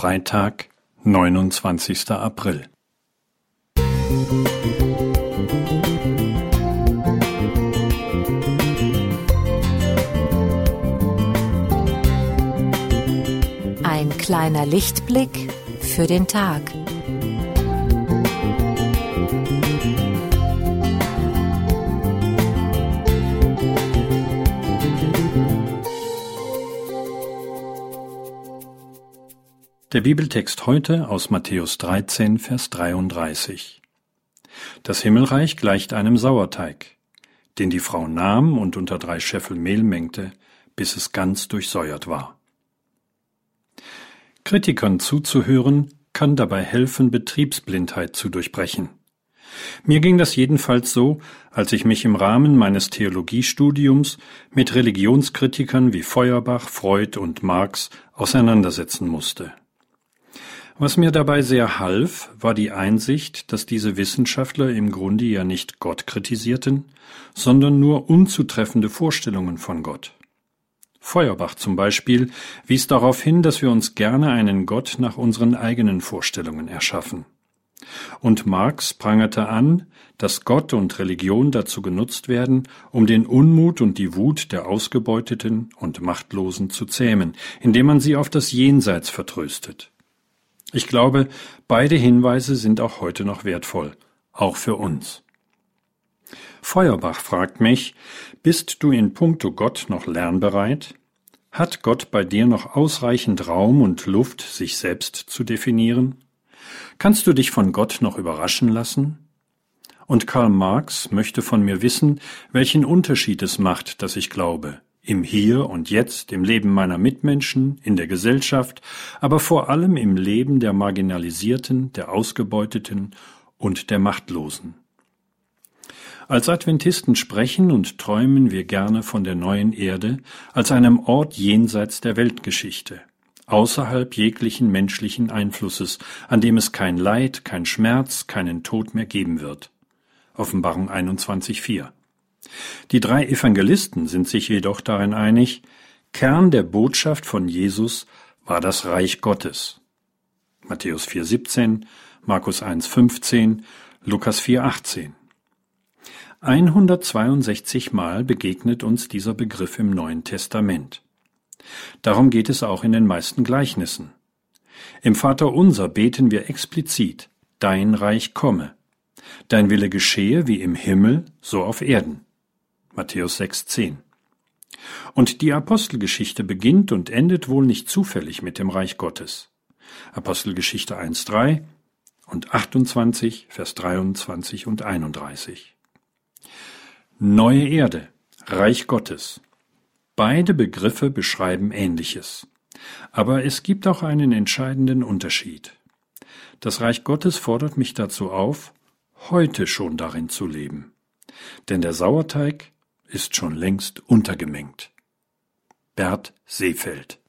Freitag, 29. April. Ein kleiner Lichtblick für den Tag. Der Bibeltext heute aus Matthäus 13, Vers 33. Das Himmelreich gleicht einem Sauerteig, den die Frau nahm und unter drei Scheffel Mehl mengte, bis es ganz durchsäuert war. Kritikern zuzuhören kann dabei helfen, Betriebsblindheit zu durchbrechen. Mir ging das jedenfalls so, als ich mich im Rahmen meines Theologiestudiums mit Religionskritikern wie Feuerbach, Freud und Marx auseinandersetzen musste. Was mir dabei sehr half, war die Einsicht, dass diese Wissenschaftler im Grunde ja nicht Gott kritisierten, sondern nur unzutreffende Vorstellungen von Gott. Feuerbach zum Beispiel wies darauf hin, dass wir uns gerne einen Gott nach unseren eigenen Vorstellungen erschaffen. Und Marx prangerte an, dass Gott und Religion dazu genutzt werden, um den Unmut und die Wut der Ausgebeuteten und Machtlosen zu zähmen, indem man sie auf das Jenseits vertröstet. Ich glaube, beide Hinweise sind auch heute noch wertvoll, auch für uns. Feuerbach fragt mich, bist du in puncto Gott noch lernbereit? Hat Gott bei dir noch ausreichend Raum und Luft, sich selbst zu definieren? Kannst du dich von Gott noch überraschen lassen? Und Karl Marx möchte von mir wissen, welchen Unterschied es macht, dass ich glaube, im Hier und Jetzt, im Leben meiner Mitmenschen, in der Gesellschaft, aber vor allem im Leben der Marginalisierten, der Ausgebeuteten und der Machtlosen. Als Adventisten sprechen und träumen wir gerne von der neuen Erde als einem Ort jenseits der Weltgeschichte, außerhalb jeglichen menschlichen Einflusses, an dem es kein Leid, kein Schmerz, keinen Tod mehr geben wird. Offenbarung 21.4 die drei Evangelisten sind sich jedoch darin einig, Kern der Botschaft von Jesus war das Reich Gottes. Matthäus 4,17, Markus 1,15, Lukas 4,18. 162 Mal begegnet uns dieser Begriff im Neuen Testament. Darum geht es auch in den meisten Gleichnissen. Im Vater unser beten wir explizit, Dein Reich komme, Dein Wille geschehe wie im Himmel, so auf Erden. Matthäus 6,10. Und die Apostelgeschichte beginnt und endet wohl nicht zufällig mit dem Reich Gottes. Apostelgeschichte 1,3 und 28, Vers 23 und 31. Neue Erde, Reich Gottes. Beide Begriffe beschreiben Ähnliches. Aber es gibt auch einen entscheidenden Unterschied. Das Reich Gottes fordert mich dazu auf, heute schon darin zu leben. Denn der Sauerteig ist schon längst untergemengt. Bert Seefeld